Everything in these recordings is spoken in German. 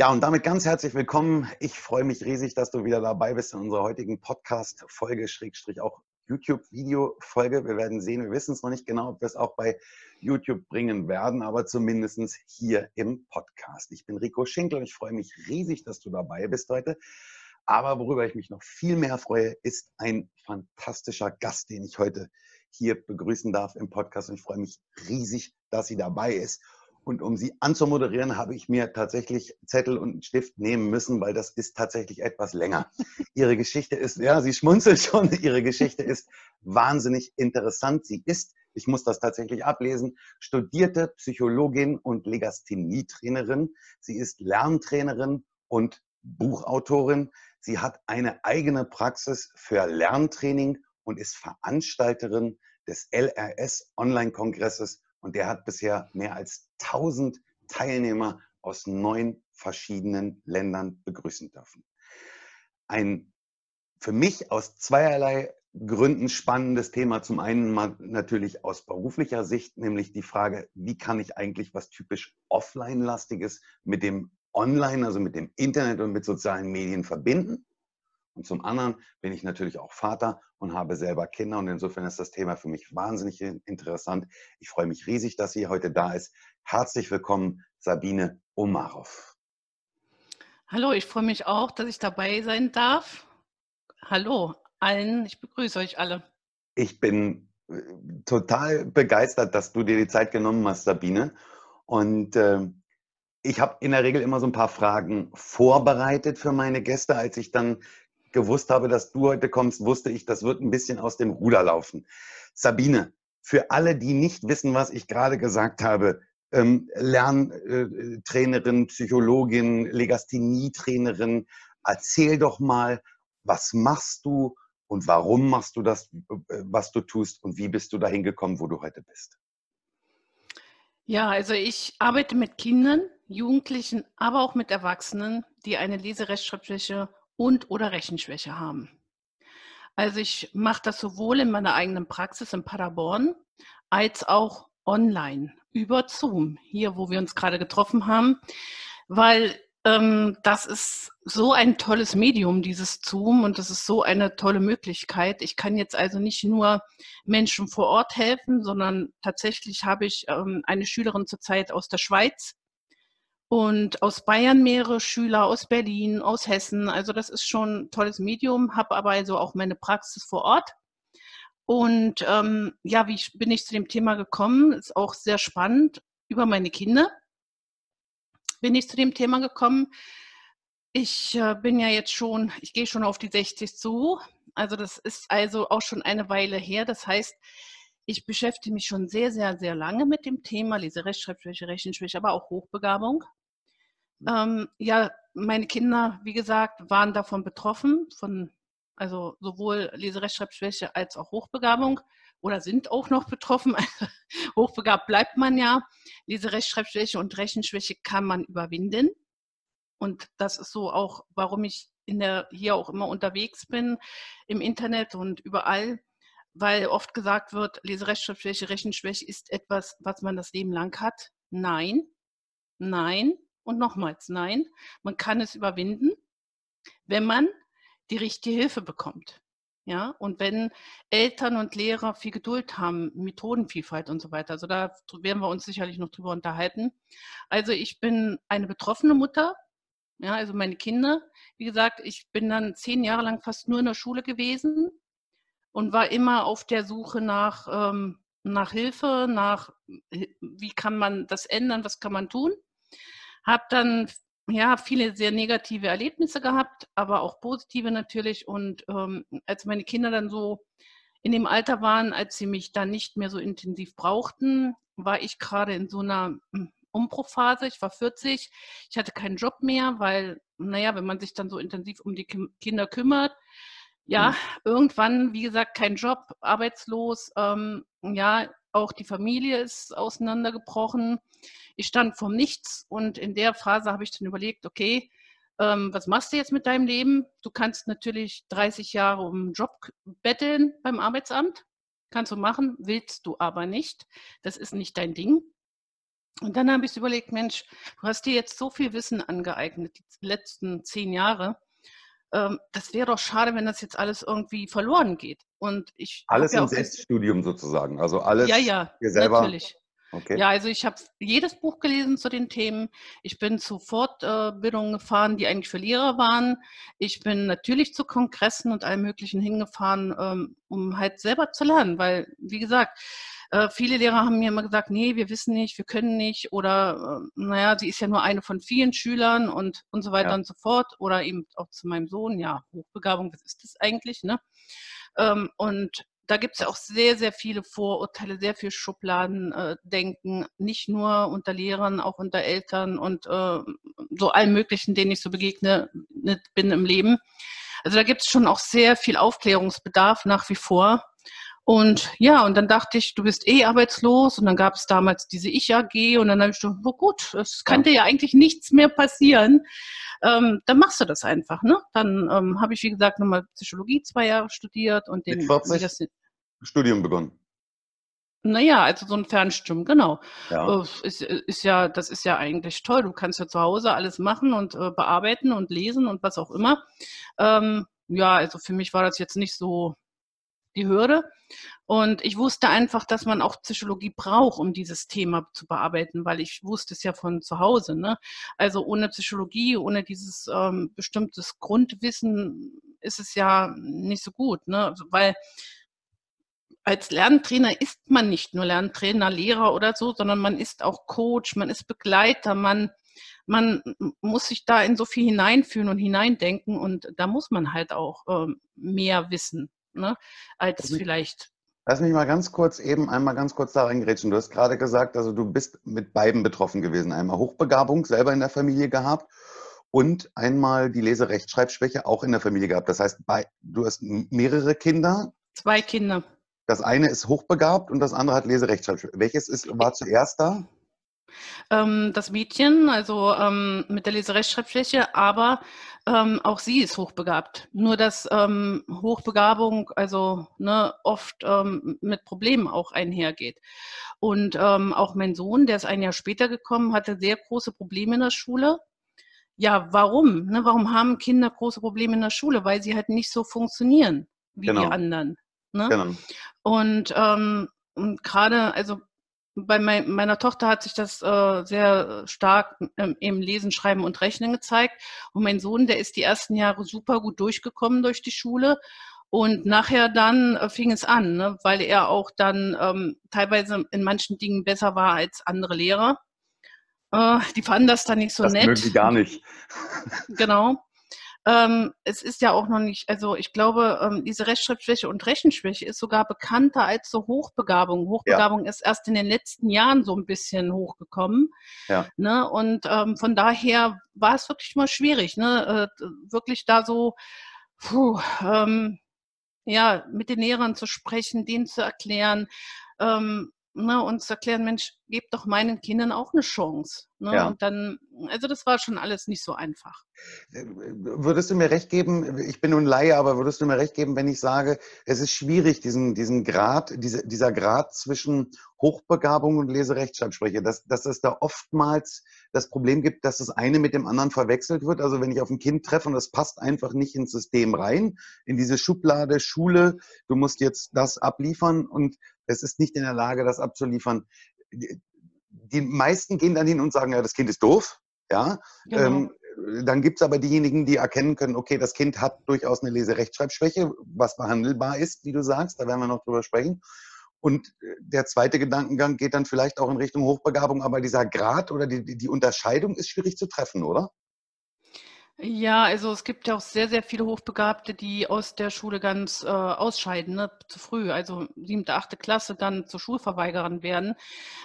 Ja, und damit ganz herzlich willkommen. Ich freue mich riesig, dass du wieder dabei bist in unserer heutigen Podcast-Folge, Schrägstrich auch YouTube-Video-Folge. Wir werden sehen, wir wissen es noch nicht genau, ob wir es auch bei YouTube bringen werden, aber zumindest hier im Podcast. Ich bin Rico Schinkel und ich freue mich riesig, dass du dabei bist heute. Aber worüber ich mich noch viel mehr freue, ist ein fantastischer Gast, den ich heute hier begrüßen darf im Podcast. Und ich freue mich riesig, dass sie dabei ist. Und um sie anzumoderieren, habe ich mir tatsächlich Zettel und Stift nehmen müssen, weil das ist tatsächlich etwas länger. Ihre Geschichte ist, ja, sie schmunzelt schon, ihre Geschichte ist wahnsinnig interessant. Sie ist, ich muss das tatsächlich ablesen, studierte Psychologin und Legasthenie-Trainerin. Sie ist Lerntrainerin und Buchautorin. Sie hat eine eigene Praxis für Lerntraining und ist Veranstalterin des LRS Online-Kongresses und der hat bisher mehr als 1000 Teilnehmer aus neun verschiedenen Ländern begrüßen dürfen. Ein für mich aus zweierlei Gründen spannendes Thema. Zum einen natürlich aus beruflicher Sicht, nämlich die Frage, wie kann ich eigentlich was typisch Offline-lastiges mit dem Online, also mit dem Internet und mit sozialen Medien verbinden? Und zum anderen bin ich natürlich auch Vater und habe selber Kinder. Und insofern ist das Thema für mich wahnsinnig interessant. Ich freue mich riesig, dass sie heute da ist. Herzlich willkommen, Sabine Omarov. Hallo, ich freue mich auch, dass ich dabei sein darf. Hallo allen, ich begrüße euch alle. Ich bin äh, total begeistert, dass du dir die Zeit genommen hast, Sabine. Und äh, ich habe in der Regel immer so ein paar Fragen vorbereitet für meine Gäste. Als ich dann gewusst habe, dass du heute kommst, wusste ich, das wird ein bisschen aus dem Ruder laufen. Sabine, für alle, die nicht wissen, was ich gerade gesagt habe, ähm, Lerntrainerin, Psychologin, Legasthenie-Trainerin, erzähl doch mal, was machst du und warum machst du das, äh, was du tust und wie bist du dahin gekommen, wo du heute bist? Ja, also ich arbeite mit Kindern, Jugendlichen, aber auch mit Erwachsenen, die eine Leserechtschreibschwäche und oder Rechenschwäche haben. Also ich mache das sowohl in meiner eigenen Praxis in Paderborn als auch online über Zoom, hier wo wir uns gerade getroffen haben, weil ähm, das ist so ein tolles Medium, dieses Zoom, und das ist so eine tolle Möglichkeit. Ich kann jetzt also nicht nur Menschen vor Ort helfen, sondern tatsächlich habe ich ähm, eine Schülerin zurzeit aus der Schweiz, und aus Bayern mehrere Schüler, aus Berlin, aus Hessen. Also das ist schon ein tolles Medium, habe aber also auch meine Praxis vor Ort. Und ähm, ja, wie bin ich zu dem Thema gekommen? Ist auch sehr spannend. Über meine Kinder bin ich zu dem Thema gekommen. Ich äh, bin ja jetzt schon, ich gehe schon auf die 60 zu. Also das ist also auch schon eine Weile her. Das heißt, ich beschäftige mich schon sehr, sehr, sehr lange mit dem Thema Leserechtschreibschwäche, Rechenschwäche, aber auch Hochbegabung. Ähm, ja, meine Kinder, wie gesagt, waren davon betroffen, von also sowohl Leserechtschreibschwäche als auch Hochbegabung oder sind auch noch betroffen. Hochbegabt bleibt man ja. Leserechtschreibschwäche und Rechenschwäche kann man überwinden. Und das ist so auch, warum ich in der, hier auch immer unterwegs bin im Internet und überall, weil oft gesagt wird, Leserechtschreibschwäche, Rechenschwäche ist etwas, was man das Leben lang hat. Nein, nein, und nochmals, nein, man kann es überwinden, wenn man die richtige Hilfe bekommt. Ja, und wenn Eltern und Lehrer viel Geduld haben, Methodenvielfalt und so weiter, also da werden wir uns sicherlich noch drüber unterhalten. Also ich bin eine betroffene Mutter, ja, also meine Kinder. Wie gesagt, ich bin dann zehn Jahre lang fast nur in der Schule gewesen und war immer auf der Suche nach, ähm, nach Hilfe, nach wie kann man das ändern, was kann man tun. Habe dann ja, viele sehr negative Erlebnisse gehabt, aber auch positive natürlich. Und ähm, als meine Kinder dann so in dem Alter waren, als sie mich dann nicht mehr so intensiv brauchten, war ich gerade in so einer hm, Umbruchphase. Ich war 40, ich hatte keinen Job mehr, weil, naja, wenn man sich dann so intensiv um die Kinder kümmert, ja, mhm. irgendwann, wie gesagt, kein Job, arbeitslos, ähm, ja, auch die Familie ist auseinandergebrochen. Ich stand vor Nichts und in der Phase habe ich dann überlegt, okay, ähm, was machst du jetzt mit deinem Leben? Du kannst natürlich 30 Jahre um einen Job betteln beim Arbeitsamt. Kannst du machen, willst du aber nicht. Das ist nicht dein Ding. Und dann habe ich überlegt, Mensch, du hast dir jetzt so viel Wissen angeeignet, die letzten zehn Jahre ähm, das wäre doch schade, wenn das jetzt alles irgendwie verloren geht. Und ich alles ja im Selbststudium sozusagen, also alles ja, ja, selber. Natürlich. Okay. Ja, also ich habe jedes Buch gelesen zu den Themen. Ich bin zu Fortbildungen gefahren, die eigentlich für Lehrer waren. Ich bin natürlich zu Kongressen und allem Möglichen hingefahren, ähm, um halt selber zu lernen, weil, wie gesagt, äh, viele Lehrer haben mir immer gesagt, nee, wir wissen nicht, wir können nicht oder äh, naja, sie ist ja nur eine von vielen Schülern und, und so weiter ja. und so fort. Oder eben auch zu meinem Sohn, ja, Hochbegabung, was ist das eigentlich? Ne? Ähm, und da gibt es ja auch sehr, sehr viele Vorurteile, sehr viel Schubladendenken, äh, nicht nur unter Lehrern, auch unter Eltern und äh, so allen möglichen, denen ich so begegne ne, bin im Leben. Also da gibt es schon auch sehr viel Aufklärungsbedarf nach wie vor. Und ja, und dann dachte ich, du bist eh arbeitslos und dann gab es damals diese Ich-AG und dann habe ich gedacht, oh gut, es könnte ja eigentlich nichts mehr passieren. Ähm, dann machst du das einfach. Ne? Dann ähm, habe ich, wie gesagt, nochmal Psychologie zwei Jahre studiert und den Mit 40 das, Studium begonnen. Naja, also so ein Fernstudium, genau. Ja. Äh, ist, ist, ja, das ist ja eigentlich toll. Du kannst ja zu Hause alles machen und äh, bearbeiten und lesen und was auch immer. Ähm, ja, also für mich war das jetzt nicht so die Hürde. Und ich wusste einfach, dass man auch Psychologie braucht, um dieses Thema zu bearbeiten, weil ich wusste es ja von zu Hause. Ne? Also ohne Psychologie, ohne dieses ähm, bestimmtes Grundwissen ist es ja nicht so gut, ne? Also, weil als Lerntrainer ist man nicht nur Lerntrainer, Lehrer oder so, sondern man ist auch Coach, man ist Begleiter, man, man muss sich da in so viel hineinfühlen und hineindenken und da muss man halt auch ähm, mehr wissen ne, als lass mich, vielleicht. Lass mich mal ganz kurz eben einmal ganz kurz da reingerätschen. Du hast gerade gesagt, also du bist mit beiden betroffen gewesen. Einmal Hochbegabung selber in der Familie gehabt und einmal die Leserechtschreibschwäche auch in der Familie gehabt. Das heißt, bei, du hast mehrere Kinder. Zwei Kinder. Das eine ist hochbegabt und das andere hat Leserechtschreibschwäche. Welches ist, war zuerst da? Ähm, das Mädchen, also ähm, mit der Leserechtschreibschwäche, aber ähm, auch sie ist hochbegabt. Nur dass ähm, Hochbegabung also ne, oft ähm, mit Problemen auch einhergeht. Und ähm, auch mein Sohn, der ist ein Jahr später gekommen, hatte sehr große Probleme in der Schule. Ja, warum? Ne, warum haben Kinder große Probleme in der Schule? Weil sie halt nicht so funktionieren wie genau. die anderen. Ne? Genau. Und, und gerade, also bei mein, meiner Tochter hat sich das äh, sehr stark ähm, im Lesen, Schreiben und Rechnen gezeigt. Und mein Sohn, der ist die ersten Jahre super gut durchgekommen durch die Schule. Und nachher dann äh, fing es an, ne, weil er auch dann ähm, teilweise in manchen Dingen besser war als andere Lehrer. Äh, die fanden das dann nicht so das nett. Das mögen die gar nicht. genau. Ähm, es ist ja auch noch nicht, also ich glaube, ähm, diese Rechtschreibschwäche und Rechenschwäche ist sogar bekannter als so Hochbegabung. Hochbegabung ja. ist erst in den letzten Jahren so ein bisschen hochgekommen. Ja. Ne? Und ähm, von daher war es wirklich mal schwierig, ne? Äh, wirklich da so, puh, ähm, ja, mit den Lehrern zu sprechen, denen zu erklären, ähm, ne, und zu erklären, Mensch, gebe doch meinen Kindern auch eine Chance. Ne? Ja. Und dann, also das war schon alles nicht so einfach. Äh, würdest du mir recht geben, ich bin nun Laie, aber würdest du mir recht geben, wenn ich sage, es ist schwierig, diesen, diesen Grad, diese, dieser Grad zwischen Hochbegabung und Leserechtschreibspreche, dass, dass es da oftmals das Problem gibt, dass das eine mit dem anderen verwechselt wird. Also wenn ich auf ein Kind treffe und das passt einfach nicht ins System rein, in diese Schublade Schule, du musst jetzt das abliefern und es ist nicht in der Lage, das abzuliefern die meisten gehen dann hin und sagen, ja, das Kind ist doof. Ja. Genau. Ähm, dann gibt es aber diejenigen, die erkennen können, okay, das Kind hat durchaus eine Leserechtschreibschwäche, was behandelbar ist, wie du sagst, da werden wir noch drüber sprechen. Und äh, der zweite Gedankengang geht dann vielleicht auch in Richtung Hochbegabung, aber dieser Grad oder die, die Unterscheidung ist schwierig zu treffen, oder? Ja, also es gibt ja auch sehr, sehr viele Hochbegabte, die aus der Schule ganz äh, ausscheiden, ne, zu früh, also siebte, achte Klasse dann zur Schulverweigerern werden,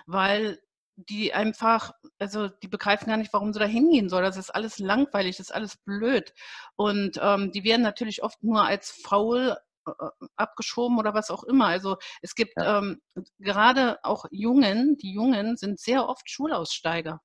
weil die einfach, also die begreifen gar nicht, warum sie da hingehen soll. Das ist alles langweilig, das ist alles blöd. Und ähm, die werden natürlich oft nur als faul äh, abgeschoben oder was auch immer. Also es gibt ja. ähm, gerade auch Jungen, die Jungen sind sehr oft Schulaussteiger,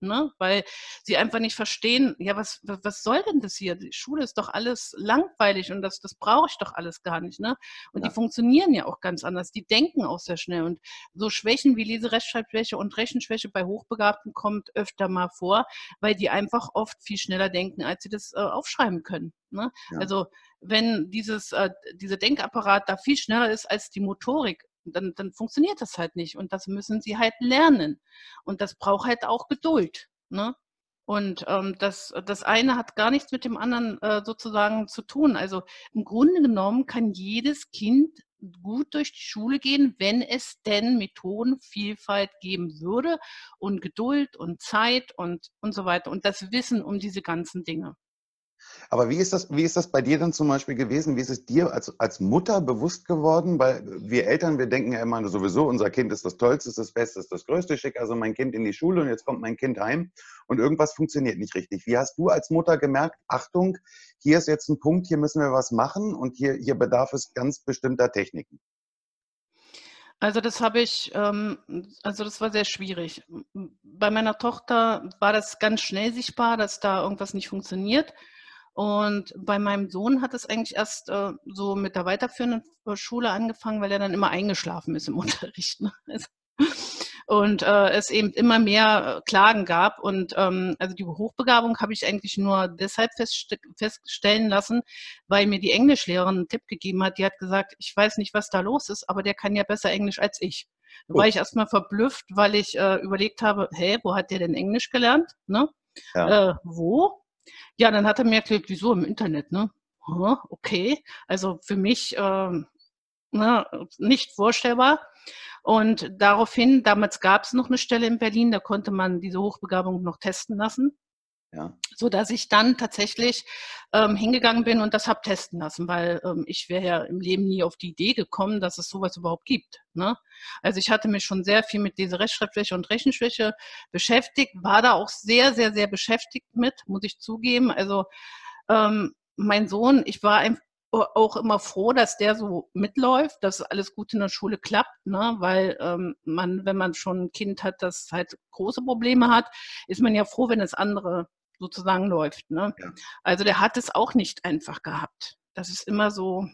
ne? weil sie einfach nicht verstehen, ja, was, was soll denn das hier? Die Schule ist doch alles langweilig und das, das brauche ich doch alles gar nicht. Ne? Und ja. die funktionieren ja auch ganz anders. Die denken auch sehr schnell. Und so Schwächen wie Leserechtschreibschwäche und Rechenschwäche bei Hochbegabten kommt öfter mal vor, weil die einfach oft viel schneller denken, als sie das äh, aufschreiben können. Ne? Ja. Also wenn dieses, äh, dieser Denkapparat da viel schneller ist als die Motorik, dann, dann funktioniert das halt nicht. Und das müssen sie halt lernen. Und das braucht halt auch Geduld. Ne? Und ähm, das, das eine hat gar nichts mit dem anderen äh, sozusagen zu tun. Also im Grunde genommen kann jedes Kind gut durch die Schule gehen, wenn es denn Methodenvielfalt geben würde und Geduld und Zeit und, und so weiter und das Wissen um diese ganzen Dinge. Aber wie ist das, wie ist das bei dir dann zum Beispiel gewesen? Wie ist es dir als, als Mutter bewusst geworden? Weil wir Eltern, wir denken ja immer sowieso, unser Kind ist das Tollste, ist das Beste, ist das Größte. Schick also mein Kind in die Schule und jetzt kommt mein Kind heim und irgendwas funktioniert nicht richtig. Wie hast du als Mutter gemerkt, Achtung, hier ist jetzt ein Punkt, hier müssen wir was machen und hier, hier bedarf es ganz bestimmter Techniken? Also das habe ich, ähm, also das war sehr schwierig. Bei meiner Tochter war das ganz schnell sichtbar, dass da irgendwas nicht funktioniert. Und bei meinem Sohn hat es eigentlich erst äh, so mit der weiterführenden äh, Schule angefangen, weil er dann immer eingeschlafen ist im Unterricht. Ne? Also, und äh, es eben immer mehr äh, Klagen gab. Und ähm, also die Hochbegabung habe ich eigentlich nur deshalb festst feststellen lassen, weil mir die Englischlehrerin einen Tipp gegeben hat. Die hat gesagt, ich weiß nicht, was da los ist, aber der kann ja besser Englisch als ich. Da war ich erstmal verblüfft, weil ich äh, überlegt habe, hä, wo hat der denn Englisch gelernt? Ne? Ja. Äh, wo? Ja, dann hat er mir erklärt, wieso im Internet, ne? Okay, also für mich äh, ne, nicht vorstellbar. Und daraufhin, damals gab es noch eine Stelle in Berlin, da konnte man diese Hochbegabung noch testen lassen. Ja. So dass ich dann tatsächlich ähm, hingegangen bin und das habe testen lassen, weil ähm, ich wäre ja im Leben nie auf die Idee gekommen, dass es sowas überhaupt gibt. Ne? Also ich hatte mich schon sehr viel mit dieser Rechtschreibschwäche und Rechenschwäche beschäftigt, war da auch sehr, sehr, sehr beschäftigt mit, muss ich zugeben. Also ähm, mein Sohn, ich war ein, auch immer froh, dass der so mitläuft, dass alles gut in der Schule klappt, ne? weil ähm, man, wenn man schon ein Kind hat, das halt große Probleme hat, ist man ja froh, wenn das andere sozusagen läuft. Ne? Ja. Also der hat es auch nicht einfach gehabt. Das ist immer so,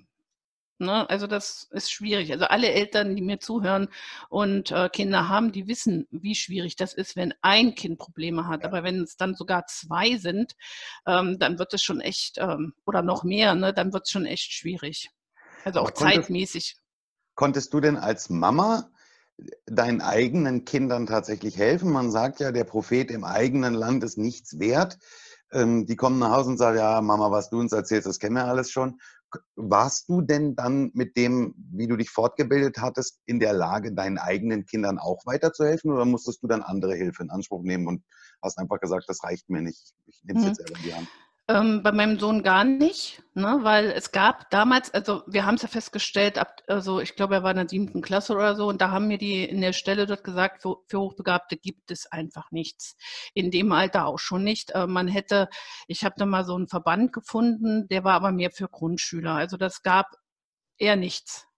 ne? also das ist schwierig. Also alle Eltern, die mir zuhören und äh, Kinder haben, die wissen, wie schwierig das ist, wenn ein Kind Probleme hat. Ja. Aber wenn es dann sogar zwei sind, ähm, dann wird es schon echt, ähm, oder noch mehr, ne? dann wird es schon echt schwierig. Also auch konntest, zeitmäßig. Konntest du denn als Mama deinen eigenen Kindern tatsächlich helfen. Man sagt ja, der Prophet im eigenen Land ist nichts wert. Ähm, die kommen nach Hause und sagen, ja, Mama, was du uns erzählst, das kennen wir alles schon. Warst du denn dann mit dem, wie du dich fortgebildet hattest, in der Lage, deinen eigenen Kindern auch weiterzuhelfen oder musstest du dann andere Hilfe in Anspruch nehmen und hast einfach gesagt, das reicht mir nicht, ich nehme es mhm. jetzt selber in die Hand? Ähm, bei meinem Sohn gar nicht, ne, weil es gab damals, also wir haben es ja festgestellt, ab, also ich glaube, er war in der siebten Klasse oder so, und da haben mir die in der Stelle dort gesagt, für, für Hochbegabte gibt es einfach nichts. In dem Alter auch schon nicht. Äh, man hätte, ich habe da mal so einen Verband gefunden, der war aber mehr für Grundschüler. Also das gab eher nichts.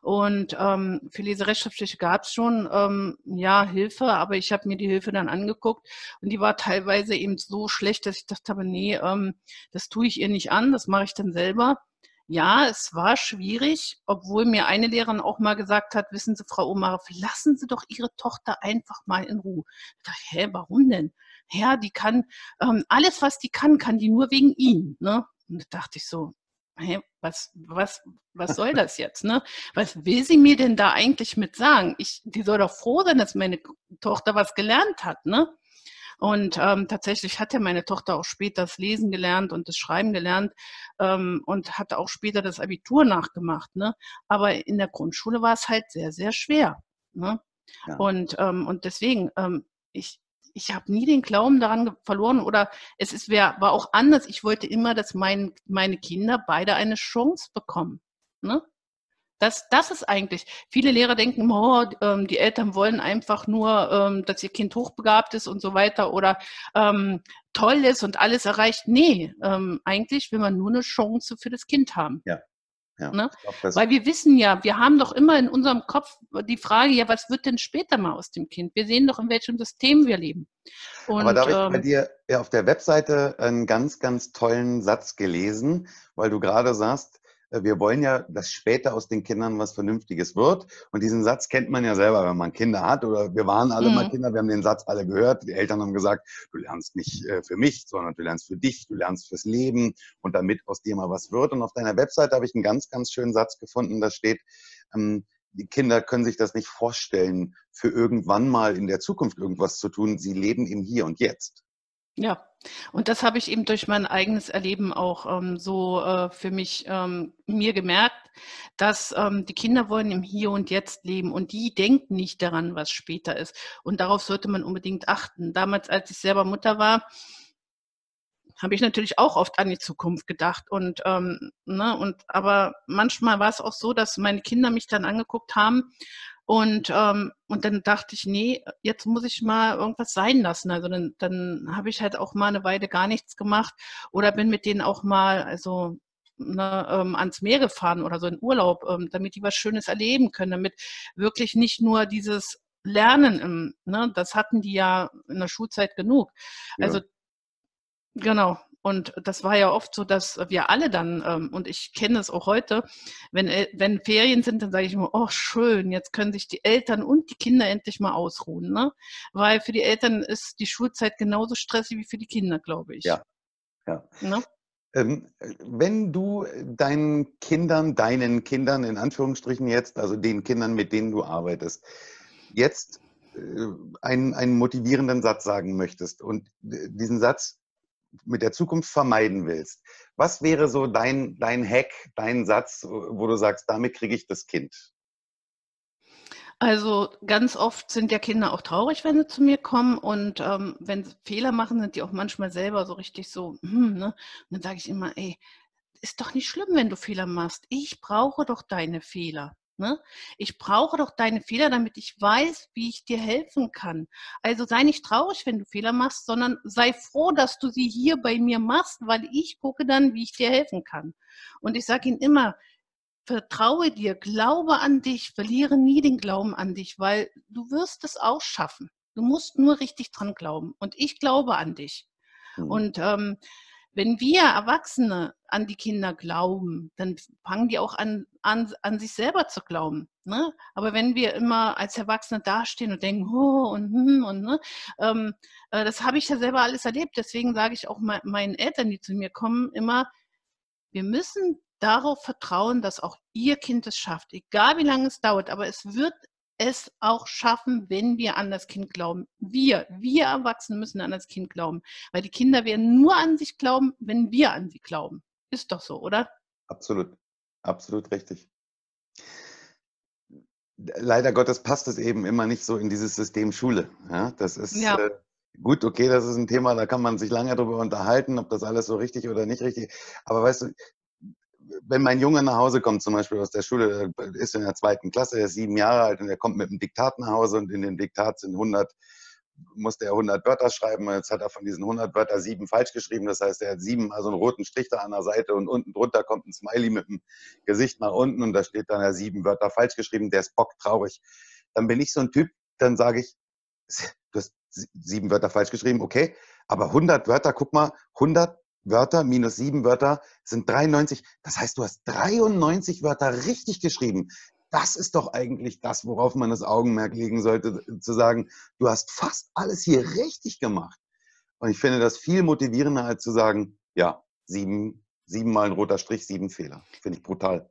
Und ähm, für Leserechtschreibschwäche gab es schon ähm, ja Hilfe, aber ich habe mir die Hilfe dann angeguckt und die war teilweise eben so schlecht, dass ich dachte, aber nee, ähm, das tue ich ihr nicht an, das mache ich dann selber. Ja, es war schwierig, obwohl mir eine Lehrerin auch mal gesagt hat, wissen Sie, Frau Omar, lassen Sie doch Ihre Tochter einfach mal in Ruhe. Ich dachte, hä, warum denn? Ja, die kann, ähm, alles, was die kann, kann die nur wegen ihm. Ne? Und da dachte ich so, hey, was, was, was soll das jetzt? Ne? Was will sie mir denn da eigentlich mit sagen? Ich, die soll doch froh sein, dass meine Tochter was gelernt hat. Ne? Und ähm, tatsächlich hat ja meine Tochter auch später das Lesen gelernt und das Schreiben gelernt ähm, und hat auch später das Abitur nachgemacht. Ne? Aber in der Grundschule war es halt sehr, sehr schwer. Ne? Ja. Und, ähm, und deswegen, ähm, ich, ich habe nie den Glauben daran verloren oder es ist, wär, war auch anders. Ich wollte immer, dass mein, meine Kinder beide eine Chance bekommen. Ne? Das, das ist eigentlich, viele Lehrer denken, oh, ähm, die Eltern wollen einfach nur, ähm, dass ihr Kind hochbegabt ist und so weiter oder ähm, toll ist und alles erreicht. Nee, ähm, eigentlich will man nur eine Chance für das Kind haben. Ja. Ja, ne? glaub, Weil wir wissen ja, wir haben doch immer in unserem Kopf die Frage, ja, was wird denn später mal aus dem Kind? Wir sehen doch, in welchem System wir leben. Und, Aber da habe ich bei ähm, dir ja, auf der Webseite einen ganz, ganz tollen Satz gelesen, weil du gerade sagst, wir wollen ja, dass später aus den Kindern was Vernünftiges wird. Und diesen Satz kennt man ja selber, wenn man Kinder hat oder wir waren alle mhm. mal Kinder, wir haben den Satz alle gehört. Die Eltern haben gesagt, du lernst nicht äh, für mich, sondern du lernst für dich, du lernst fürs Leben und damit aus dir mal was wird. Und auf deiner Webseite habe ich einen ganz, ganz schönen Satz gefunden, da steht, ähm, die Kinder können sich das nicht vorstellen, für irgendwann mal in der Zukunft irgendwas zu tun. Sie leben im Hier und Jetzt. Ja, und das habe ich eben durch mein eigenes Erleben auch ähm, so äh, für mich ähm, mir gemerkt, dass ähm, die Kinder wollen im Hier und Jetzt leben und die denken nicht daran, was später ist. Und darauf sollte man unbedingt achten. Damals, als ich selber Mutter war, habe ich natürlich auch oft an die Zukunft gedacht und ähm, ne, und aber manchmal war es auch so, dass meine Kinder mich dann angeguckt haben und, ähm, und dann dachte ich, nee, jetzt muss ich mal irgendwas sein lassen. Also dann, dann habe ich halt auch mal eine Weile gar nichts gemacht oder bin mit denen auch mal, also ne, ähm, ans Meer gefahren oder so in Urlaub, ähm, damit die was Schönes erleben können, damit wirklich nicht nur dieses Lernen, im, ne, das hatten die ja in der Schulzeit genug. Also ja. genau, und das war ja oft so, dass wir alle dann, ähm, und ich kenne es auch heute, wenn, äh, wenn Ferien sind, dann sage ich immer, oh schön, jetzt können sich die Eltern und die Kinder endlich mal ausruhen. Ne? Weil für die Eltern ist die Schulzeit genauso stressig wie für die Kinder, glaube ich. Ja. ja. Ne? Ähm, wenn du deinen Kindern, deinen Kindern in Anführungsstrichen jetzt, also den Kindern, mit denen du arbeitest, jetzt äh, einen, einen motivierenden Satz sagen möchtest und diesen Satz mit der Zukunft vermeiden willst, was wäre so dein, dein Hack, dein Satz, wo du sagst, damit kriege ich das Kind? Also ganz oft sind ja Kinder auch traurig, wenn sie zu mir kommen und ähm, wenn sie Fehler machen, sind die auch manchmal selber so richtig so, hm, ne? Und dann sage ich immer, ey, ist doch nicht schlimm, wenn du Fehler machst. Ich brauche doch deine Fehler. Ne? Ich brauche doch deine Fehler, damit ich weiß, wie ich dir helfen kann. Also sei nicht traurig, wenn du Fehler machst, sondern sei froh, dass du sie hier bei mir machst, weil ich gucke dann, wie ich dir helfen kann. Und ich sage ihnen immer, vertraue dir, glaube an dich, verliere nie den Glauben an dich, weil du wirst es auch schaffen. Du musst nur richtig dran glauben. Und ich glaube an dich. Mhm. Und ähm, wenn wir Erwachsene an die Kinder glauben, dann fangen die auch an, an, an sich selber zu glauben. Ne? Aber wenn wir immer als Erwachsene dastehen und denken, oh, und, hm, und ne, ähm, äh, das habe ich ja selber alles erlebt. Deswegen sage ich auch me meinen Eltern, die zu mir kommen, immer, wir müssen darauf vertrauen, dass auch ihr Kind es schafft, egal wie lange es dauert, aber es wird es auch schaffen, wenn wir an das Kind glauben. Wir, wir Erwachsene müssen an das Kind glauben, weil die Kinder werden nur an sich glauben, wenn wir an sie glauben. Ist doch so, oder? Absolut, absolut richtig. Leider Gottes passt es eben immer nicht so in dieses System Schule. Ja, das ist ja. äh, gut, okay, das ist ein Thema, da kann man sich lange darüber unterhalten, ob das alles so richtig oder nicht richtig. Aber weißt du, wenn mein Junge nach Hause kommt, zum Beispiel aus der Schule, ist in der zweiten Klasse, er ist sieben Jahre alt und er kommt mit einem Diktat nach Hause und in dem Diktat sind 100 musste er 100 Wörter schreiben. Jetzt hat er von diesen 100 Wörtern sieben falsch geschrieben. Das heißt, er hat sieben, also einen roten Strich da an der Seite und unten drunter kommt ein Smiley mit dem Gesicht nach unten und da steht dann ja sieben Wörter falsch geschrieben. Der ist bocktraurig. Dann bin ich so ein Typ, dann sage ich, du hast sieben Wörter falsch geschrieben, okay, aber 100 Wörter, guck mal, 100 Wörter minus sieben Wörter sind 93. Das heißt, du hast 93 Wörter richtig geschrieben. Das ist doch eigentlich das, worauf man das Augenmerk legen sollte, zu sagen, du hast fast alles hier richtig gemacht. Und ich finde das viel motivierender, als zu sagen, ja, sieben, siebenmal ein roter Strich, sieben Fehler. Finde ich brutal.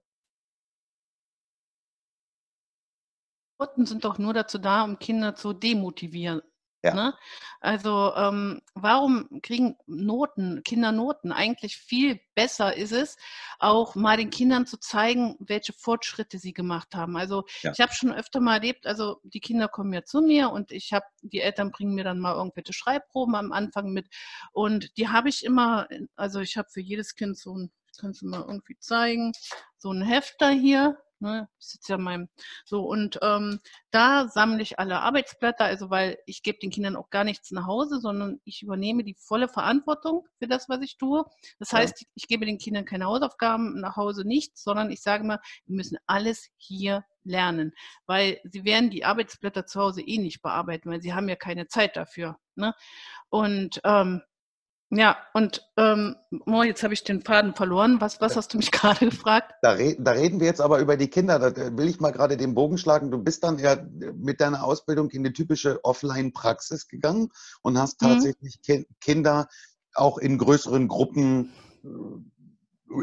Noten sind doch nur dazu da, um Kinder zu demotivieren. Ja. Ne? Also ähm, warum kriegen Noten, Kinder Noten? Eigentlich viel besser ist es, auch mal den Kindern zu zeigen, welche Fortschritte sie gemacht haben. Also Ja. ich habe schon öfter mal erlebt, also die Kinder kommen ja zu mir und ich habe, die Eltern bringen mir dann mal irgendwelche Schreibproben am Anfang mit und die habe ich immer, also ich habe für jedes Kind so ein, kannst du mal irgendwie zeigen, so ein Hefter hier. Ne? Ich sitze ja in meinem, so und ähm, da sammle ich alle Arbeitsblätter, also weil ich gebe den Kindern auch gar nichts nach Hause, sondern ich übernehme die volle Verantwortung für das, was ich tue. Das Ja. heißt, ich gebe den Kindern keine Hausaufgaben nach Hause, nichts, sondern ich sage mal, wir müssen alles hier lernen, weil sie werden die Arbeitsblätter zu Hause eh nicht bearbeiten, weil sie haben ja keine Zeit dafür. Ne? Und ähm, ja, und ähm, oh, jetzt habe ich den Faden verloren. Was, was hast du mich gerade gefragt? Da, re da reden wir jetzt aber über die Kinder. Da will ich mal gerade den Bogen schlagen. Du bist dann ja mit deiner Ausbildung in die typische Offline-Praxis gegangen und hast Mhm. tatsächlich Ki Kinder auch in größeren Gruppen äh,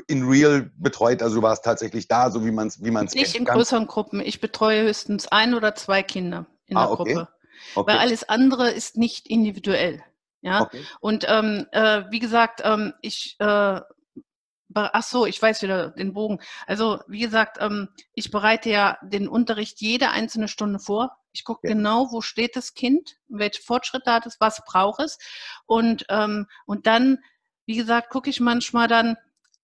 in real betreut. Also du warst tatsächlich da, so wie man es wie man's Nicht in kennt. größeren Gruppen. Ich betreue höchstens ein oder zwei Kinder in Ah, der okay. Gruppe. Okay. Weil alles andere ist nicht individuell. Ja. okay. Und ähm, äh, wie gesagt, ähm, ich, äh, ach so, ich weiß wieder den Bogen. Also wie gesagt, ähm, ich bereite ja den Unterricht jede einzelne Stunde vor. Ich gucke Ja. genau, wo steht das Kind, welche Fortschritte hat es, was braucht es. Und, ähm, und dann, wie gesagt, gucke ich manchmal dann,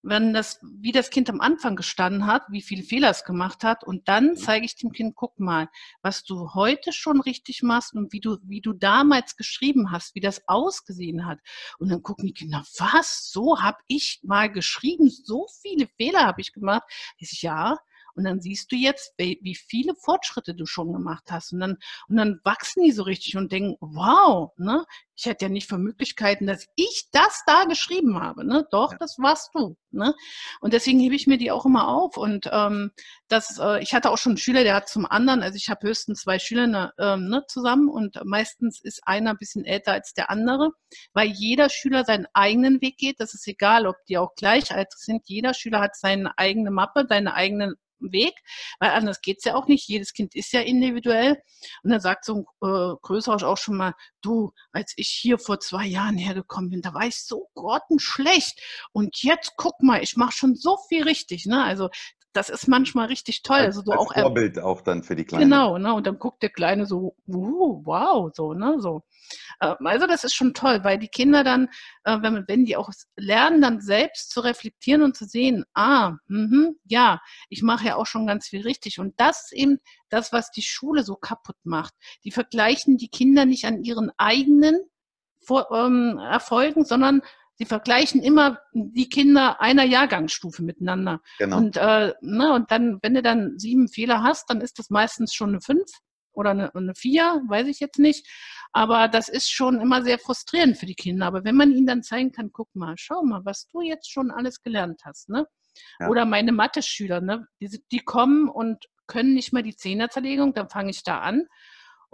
wenn das, wie das Kind am Anfang gestanden hat, wie viele Fehler es gemacht hat. Und dann Mhm. zeige ich dem Kind, guck mal, was du heute schon richtig machst und wie du, wie du damals geschrieben hast, wie das ausgesehen hat. Und dann gucken die Kinder, was? So habe ich mal geschrieben, so viele Fehler habe ich gemacht. Ich sag, ja. Und dann siehst du jetzt, wie viele Fortschritte du schon gemacht hast. Und dann, und dann wachsen die so richtig und denken, wow, ne? Ich hätte ja nicht für Möglichkeiten, dass ich das da geschrieben habe. Ne? Doch, Ja. das warst du. Ne? Und deswegen hebe ich mir die auch immer auf. Und ähm, das, äh, ich hatte auch schon einen Schüler, der hat zum anderen, also ich habe höchstens zwei Schüler ne, ähm, ne, zusammen und meistens ist einer ein bisschen älter als der andere, weil jeder Schüler seinen eigenen Weg geht. Das ist egal, ob die auch gleichaltrig sind. Jeder Schüler hat seine eigene Mappe, seine eigenen Weg, weil anders geht's ja auch nicht. Jedes Kind ist ja individuell. Und dann sagt so ein äh, Größerer auch schon mal, du, als ich hier vor zwei Jahren hergekommen bin, da war ich so grottenschlecht. Und jetzt guck mal, ich mache schon so viel richtig. Ne? Also das ist manchmal richtig toll. Als, also so als auch Vorbild auch dann für die Kleinen. Genau, ne? Und dann guckt der Kleine so, uh, wow, so, ne? So. Äh, Also das ist schon toll, weil die Kinder dann, äh, wenn, wenn die auch lernen, dann selbst zu reflektieren und zu sehen, ah, mhm, ja, ich mache ja auch schon ganz viel richtig. Und das ist eben das, was die Schule so kaputt macht. Die vergleichen die Kinder nicht an ihren eigenen ähm, Erfolgen, sondern sie vergleichen immer die Kinder einer Jahrgangsstufe miteinander. Genau. Und, äh, ne, und dann, wenn du dann sieben Fehler hast, dann ist das meistens schon eine fünf oder eine, eine vier, weiß ich jetzt nicht. Aber das ist schon immer sehr frustrierend für die Kinder. Aber wenn man ihnen dann zeigen kann, guck mal, schau mal, was du jetzt schon alles gelernt hast, ne? Ja. Oder meine Mathe-Schüler, ne? Die, die kommen und können nicht mal die Zehnerzerlegung, dann fange ich da an.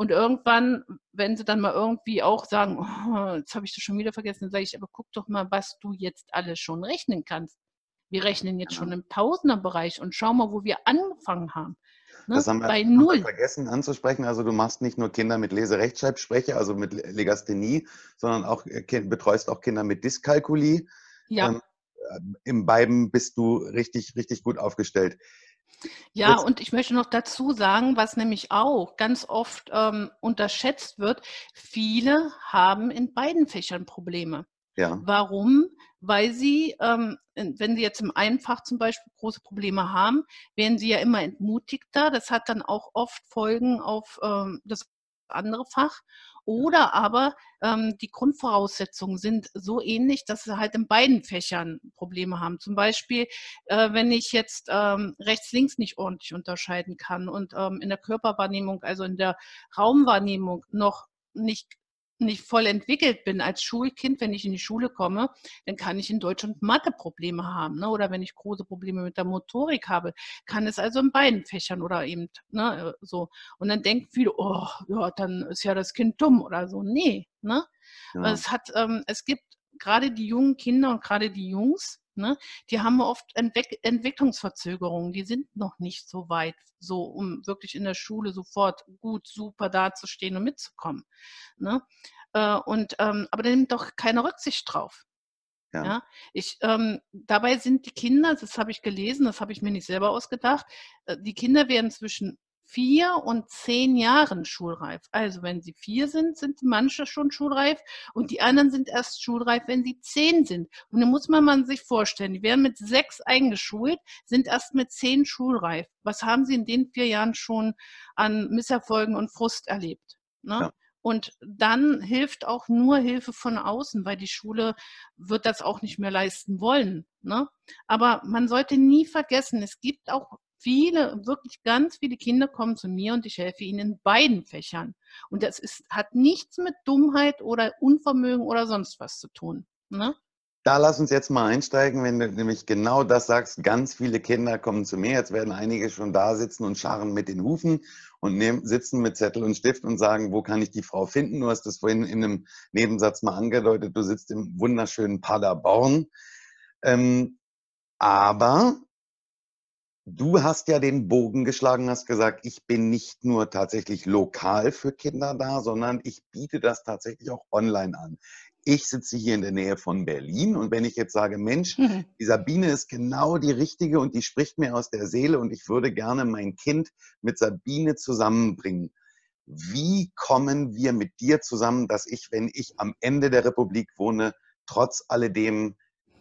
Und irgendwann, wenn sie dann mal irgendwie auch sagen, oh, jetzt habe ich das schon wieder vergessen, dann sage ich, aber guck doch mal, was du jetzt alles schon rechnen kannst. Wir rechnen jetzt schon im Tausenderbereich und schau mal, wo wir angefangen haben. Ne? Das haben wir, Bei null. vergessen anzusprechen. Also du machst nicht nur Kinder mit Leserechtschreibschwäche, also mit Legasthenie, sondern auch äh, betreust auch Kinder mit Dyskalkulie. Ja, Ähm, Im beiden bist du richtig, richtig gut aufgestellt. Ja, kurz- und ich möchte noch dazu sagen, was nämlich auch ganz oft ähm, unterschätzt wird, viele haben in beiden Fächern Probleme. Ja, Warum? Weil sie, ähm, wenn sie jetzt im einen Fach zum Beispiel große Probleme haben, werden sie ja immer entmutigter. Das hat dann auch oft Folgen auf ähm, das andere Fach. Oder aber ähm, die Grundvoraussetzungen sind so ähnlich, dass sie halt in beiden Fächern Probleme haben. Zum Beispiel, äh, wenn ich jetzt ähm, rechts-links nicht ordentlich unterscheiden kann und ähm, in der Körperwahrnehmung, also in der Raumwahrnehmung noch nicht nicht voll entwickelt bin als Schulkind, wenn ich in die Schule komme, dann kann ich in Deutsch und Mathe Probleme haben. Ne? Oder wenn ich große Probleme mit der Motorik habe, kann es also in beiden Fächern oder eben ne, so. Und dann denken viele, oh, ja, dann ist ja das Kind dumm oder so. Nee, ne? Ja. Es hat, ähm, es gibt gerade die jungen Kinder und gerade die Jungs, ne, die haben oft Entwick Entwicklungsverzögerungen. Die sind noch nicht so weit, so um wirklich in der Schule sofort gut, super dazustehen und mitzukommen. Ne? Äh, und, ähm, aber da nimmt doch keine Rücksicht drauf. Ja. ja. ich, ähm, dabei sind die Kinder, das habe ich gelesen, das habe ich mir nicht selber ausgedacht, äh, die Kinder werden zwischen vier und zehn Jahren schulreif. Also wenn sie vier sind, sind manche schon schulreif und die anderen sind erst schulreif, wenn sie zehn sind. Und dann muss man, sich vorstellen, die werden mit sechs eingeschult, sind erst mit zehn schulreif. Was haben sie in den vier Jahren schon an Misserfolgen und Frust erlebt? Ne? Ja. Und dann hilft auch nur Hilfe von außen, weil die Schule wird das auch nicht mehr leisten wollen. Ne? Aber man sollte nie vergessen, es gibt auch viele, wirklich ganz viele Kinder kommen zu mir und ich helfe ihnen in beiden Fächern. Und das ist, hat nichts mit Dummheit oder Unvermögen oder sonst was zu tun. Ne? Da lass uns jetzt mal einsteigen, wenn du nämlich genau das sagst. Ganz viele Kinder kommen zu mir. Jetzt werden einige schon da sitzen und scharren mit den Hufen und nehmen, sitzen mit Zettel und Stift und sagen, wo kann ich die Frau finden? Du hast das vorhin in einem Nebensatz mal angedeutet. Du sitzt im wunderschönen Paderborn. Ähm, aber Du hast ja den Bogen geschlagen, hast gesagt, ich bin nicht nur tatsächlich lokal für Kinder da, sondern ich biete das tatsächlich auch online an. Ich sitze hier in der Nähe von Berlin und wenn ich jetzt sage, Mensch, mhm. die Sabine ist genau die richtige und die spricht mir aus der Seele und ich würde gerne mein Kind mit Sabine zusammenbringen. Wie kommen wir mit dir zusammen, dass ich, wenn ich am Ende der Republik wohne, trotz alledem